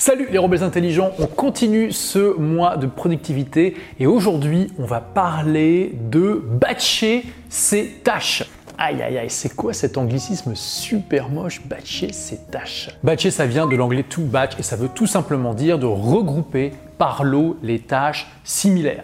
Salut les rebelles intelligents, on continue ce mois de productivité et aujourd'hui on va parler de batcher ses tâches. Aïe aïe aïe, c'est quoi cet anglicisme super moche, batcher ses tâches? Batcher ça vient de l'anglais to batch et ça veut tout simplement dire de regrouper par lot les tâches similaires.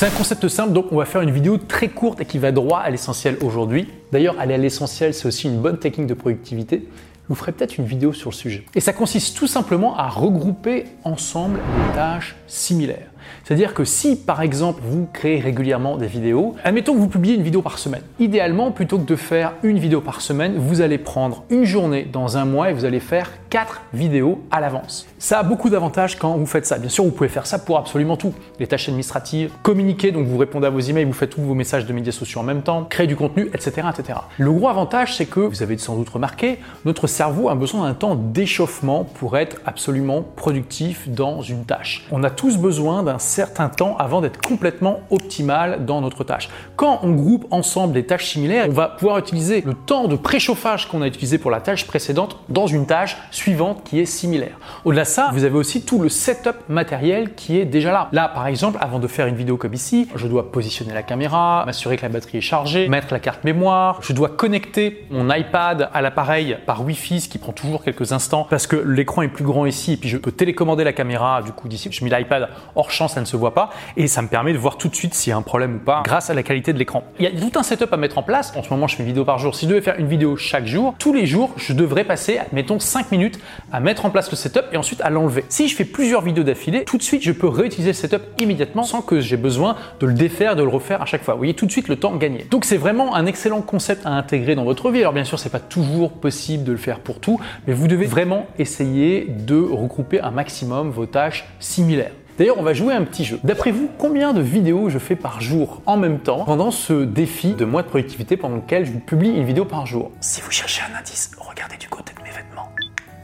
C'est un concept simple, donc on va faire une vidéo très courte et qui va droit à l'essentiel aujourd'hui. D'ailleurs, aller à l'essentiel, c'est aussi une bonne technique de productivité. Je vous ferai peut-être une vidéo sur le sujet. Et ça consiste tout simplement à regrouper ensemble les tâches similaires. C'est-à-dire que si par exemple vous créez régulièrement des vidéos, admettons que vous publiez une vidéo par semaine. Idéalement, plutôt que de faire une vidéo par semaine, vous allez prendre une journée dans un mois et vous allez faire quatre vidéos à l'avance. Ça a beaucoup d'avantages quand vous faites ça. Bien sûr, vous pouvez faire ça pour absolument tout. Les tâches administratives, communiquer, donc vous répondez à vos emails, vous faites tous vos messages de médias sociaux en même temps, créer du contenu, etc. etc. Le gros avantage, c'est que, vous avez sans doute remarqué, notre cerveau a besoin d'un temps d'échauffement pour être absolument productif dans une tâche. On a tous besoin d'un certain temps avant d'être complètement optimal dans notre tâche. Quand on groupe ensemble des tâches similaires, on va pouvoir utiliser le temps de préchauffage qu'on a utilisé pour la tâche précédente dans une tâche suivante qui est similaire. Au-delà de ça, vous avez aussi tout le setup matériel qui est déjà là. Là, par exemple, avant de faire une vidéo comme ici, je dois positionner la caméra, m'assurer que la batterie est chargée, mettre la carte mémoire, je dois connecter mon iPad à l'appareil par Wi-Fi, ce qui prend toujours quelques instants parce que l'écran est plus grand ici et puis je peux télécommander la caméra du coup d'ici. Je mets l'iPad hors ça ne se voit pas et ça me permet de voir tout de suite s'il y a un problème ou pas grâce à la qualité de l'écran. Il y a tout un setup à mettre en place. En ce moment, je fais une vidéo par jour. Si je devais faire une vidéo chaque jour, tous les jours, je devrais passer, mettons 5 minutes à mettre en place le setup et ensuite à l'enlever. Si je fais plusieurs vidéos d'affilée, tout de suite, je peux réutiliser le setup immédiatement sans que j'ai besoin de le défaire, de le refaire à chaque fois. Vous voyez tout de suite le temps gagné. Donc c'est vraiment un excellent concept à intégrer dans votre vie. Alors bien sûr, c'est pas toujours possible de le faire pour tout, mais vous devez vraiment essayer de regrouper un maximum vos tâches similaires. D'ailleurs, on va jouer un petit jeu. D'après vous, combien de vidéos je fais par jour en même temps pendant ce défi de mois de productivité pendant lequel je publie une vidéo par jour? Si vous cherchez un indice, regardez du côté de mes vêtements.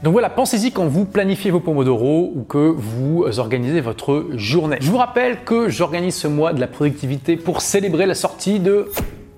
Donc voilà, pensez-y quand vous planifiez vos pomodoro ou que vous organisez votre journée. Je vous rappelle que j'organise ce mois de la productivité pour célébrer la sortie de...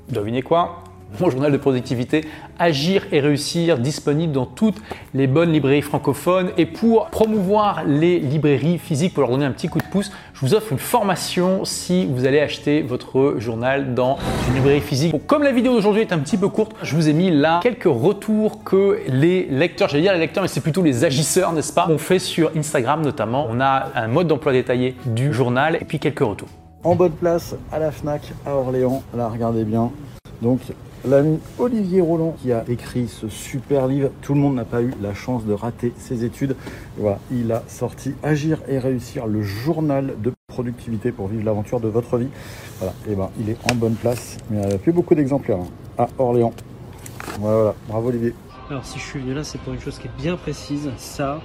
Devinez quoi mon journal de productivité Agir et réussir, disponible dans toutes les bonnes librairies francophones. Et pour promouvoir les librairies physiques, pour leur donner un petit coup de pouce, je vous offre une formation si vous allez acheter votre journal dans une librairie physique. comme la vidéo d'aujourd'hui est un petit peu courte, je vous ai mis là quelques retours que les lecteurs, j'allais dire les lecteurs, mais c'est plutôt les agisseurs, n'est-ce pas, ont fait sur Instagram notamment. On a un mode d'emploi détaillé du journal et puis quelques retours. En bonne place à la FNAC à Orléans, là regardez bien. Donc l'ami Olivier Roland qui a écrit ce super livre. Tout le monde n'a pas eu la chance de rater ses études. il a sorti Agir et réussir, le journal de productivité pour vivre l'aventure de votre vie. Et ben il est en bonne place, mais il n'y a plus beaucoup d'exemplaires hein, à Orléans. Voilà, voilà, bravo Olivier. Alors si je suis venu là, c'est pour une chose qui est bien précise. Ça,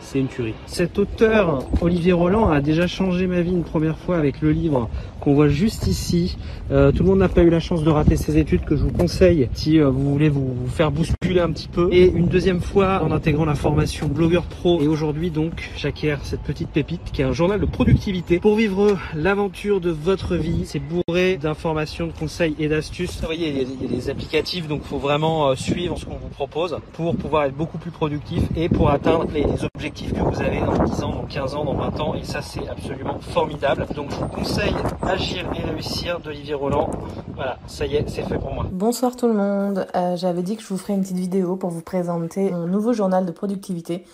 c'est une tuerie. Cet auteur, Olivier Roland, a déjà changé ma vie une première fois avec le livre qu'on voit juste ici. Euh, tout le monde n'a pas eu la chance de rater ses études, que je vous conseille si euh, vous voulez vous, faire bousculer un petit peu. Et une deuxième fois en intégrant la formation Blogueur Pro. Et aujourd'hui donc, j'acquiers cette petite pépite qui est un journal de productivité pour vivre l'aventure de votre vie. C'est bourré d'informations, de conseils et d'astuces. Vous voyez, il y, a, des applicatifs, donc il faut vraiment euh, suivre ce qu'on vous propose pour pouvoir être beaucoup plus productif et pour atteindre les objectifs que vous avez dans 10 ans, dans 15 ans, dans 20 ans. Et ça, c'est absolument formidable. Donc, je vous conseille Agir et réussir d'Olivier Roland. Voilà, ça y est, c'est fait pour moi. Bonsoir tout le monde. Euh, j'avais dit que je vous ferais une petite vidéo pour vous présenter mon nouveau journal de productivité.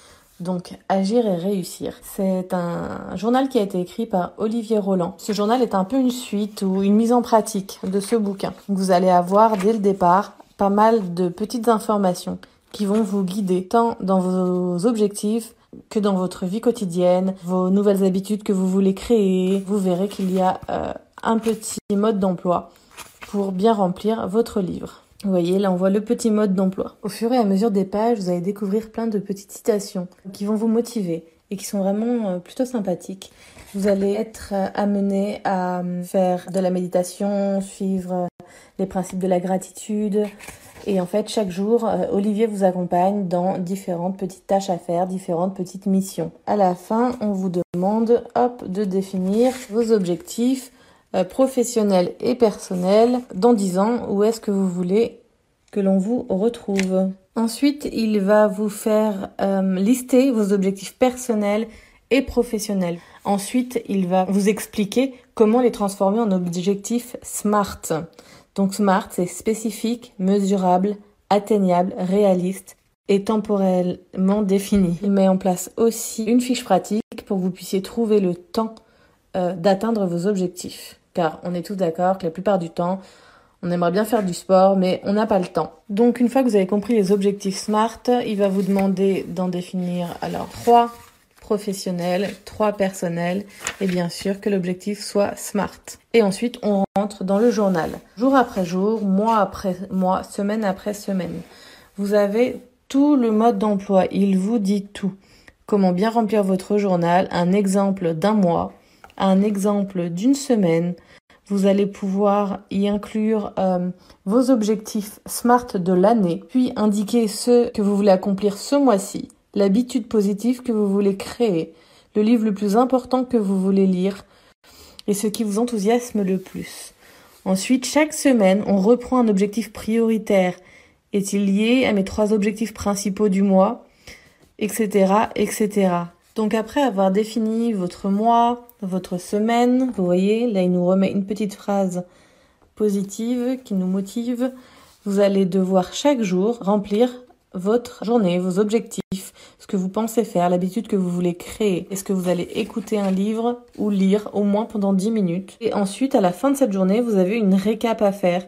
Donc, Agir et réussir. C'est un journal qui a été écrit par Olivier Roland. Ce journal est un peu une suite ou une mise en pratique de ce bouquin. Vous allez avoir dès le départ pas mal de petites informations qui vont vous guider tant dans vos objectifs que dans votre vie quotidienne, vos nouvelles habitudes que vous voulez créer. Vous verrez qu'il y a euh, un petit mode d'emploi pour bien remplir votre livre. Vous voyez, là on voit le petit mode d'emploi. Au fur et à mesure des pages, vous allez découvrir plein de petites citations qui vont vous motiver et qui sont vraiment euh, plutôt sympathiques. Vous allez être euh, amené à faire de la méditation, suivre les principes de la gratitude, et en fait, chaque jour, euh, Olivier vous accompagne dans différentes petites tâches à faire, différentes petites missions. À la fin, on vous demande, hop, de définir vos objectifs euh, professionnels et personnels dans 10 ans. Où est-ce que vous voulez que l'on vous retrouve. Ensuite, il va vous faire euh, lister vos objectifs personnels et professionnels. Ensuite, il va vous expliquer comment les transformer en objectifs SMART. Donc SMART, c'est spécifique, mesurable, atteignable, réaliste et temporellement défini. Il met en place aussi une fiche pratique pour que vous puissiez trouver le temps euh, d'atteindre vos objectifs. Car on est tous d'accord que la plupart du temps, on aimerait bien faire du sport, mais on n'a pas le temps. Donc une fois que vous avez compris les objectifs SMART, il va vous demander d'en définir alors trois professionnels, trois personnels, et bien sûr que l'objectif soit SMART. Et ensuite, on rentre dans le journal. Jour après jour, mois après mois, semaine après semaine. Vous avez tout le mode d'emploi. Il vous dit tout. Comment bien remplir votre journal, un exemple d'un mois, un exemple d'une semaine, vous allez pouvoir y inclure euh, vos objectifs SMART de l'année, puis indiquer ce que vous voulez accomplir ce mois-ci, l'habitude positive que vous voulez créer, le livre le plus important que vous voulez lire et ce qui vous enthousiasme le plus. Ensuite, chaque semaine, on reprend un objectif prioritaire. Est-il lié à mes trois objectifs principaux du mois Etc. etc. Donc après avoir défini votre mois, votre semaine, vous voyez, là il nous remet une petite phrase positive qui nous motive. Vous allez devoir chaque jour remplir votre journée, vos objectifs, ce que vous pensez faire, l'habitude que vous voulez créer. Est-ce que vous allez écouter un livre ou lire au moins pendant 10 minutes? Et ensuite, à la fin de cette journée, vous avez une récap à faire.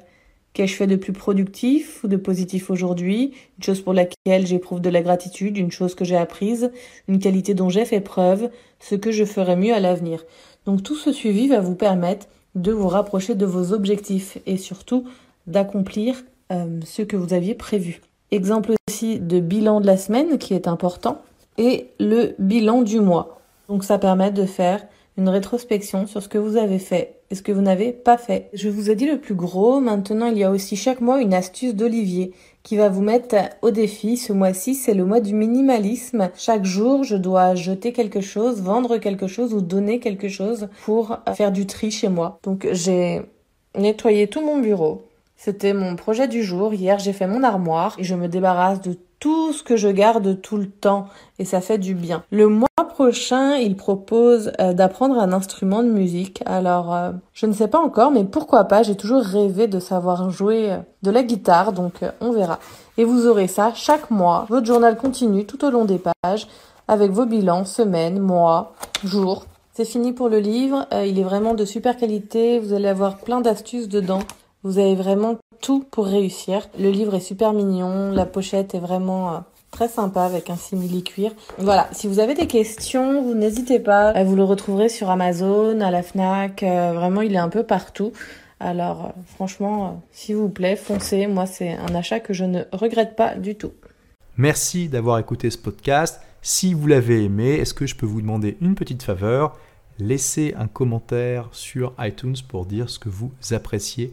Qu'ai-je fait de plus productif ou de positif aujourd'hui? Une chose pour laquelle j'éprouve de la gratitude, une chose que j'ai apprise, une qualité dont j'ai fait preuve, ce que je ferai mieux à l'avenir. Donc tout ce suivi va vous permettre de vous rapprocher de vos objectifs et surtout d'accomplir euh, ce que vous aviez prévu. Exemple de bilan de la semaine qui est important et le bilan du mois. Donc ça permet de faire une rétrospection sur ce que vous avez fait et ce que vous n'avez pas fait. Je vous ai dit le plus gros, maintenant il y a aussi chaque mois une astuce d'Olivier qui va vous mettre au défi. Ce mois-ci, c'est le mois du minimalisme. Chaque jour, je dois jeter quelque chose, vendre quelque chose ou donner quelque chose pour faire du tri chez moi. Donc j'ai nettoyé tout mon bureau. C'était mon projet du jour. Hier, j'ai fait mon armoire et je me débarrasse de tout ce que je garde tout le temps et ça fait du bien. Le mois prochain, il propose euh, d'apprendre un instrument de musique. Alors, euh, je ne sais pas encore, mais pourquoi pas, j'ai toujours rêvé de savoir jouer euh, de la guitare, donc on verra. Et vous aurez ça chaque mois. Votre journal continue tout au long des pages avec vos bilans, semaines, mois, jours. C'est fini pour le livre, il est vraiment de super qualité, vous allez avoir plein d'astuces dedans. Vous avez vraiment tout pour réussir. Le livre est super mignon, la pochette est vraiment euh, très sympa avec un simili cuir. Voilà, si vous avez des questions, vous n'hésitez pas. Vous le retrouverez sur Amazon, à la Fnac, euh, vraiment il est un peu partout. Alors euh, franchement, s'il vous plaît, foncez. Moi, c'est un achat que je ne regrette pas du tout. Merci d'avoir écouté ce podcast. Si vous l'avez aimé, est-ce que je peux vous demander une petite faveur? Laissez un commentaire sur iTunes pour dire ce que vous appréciez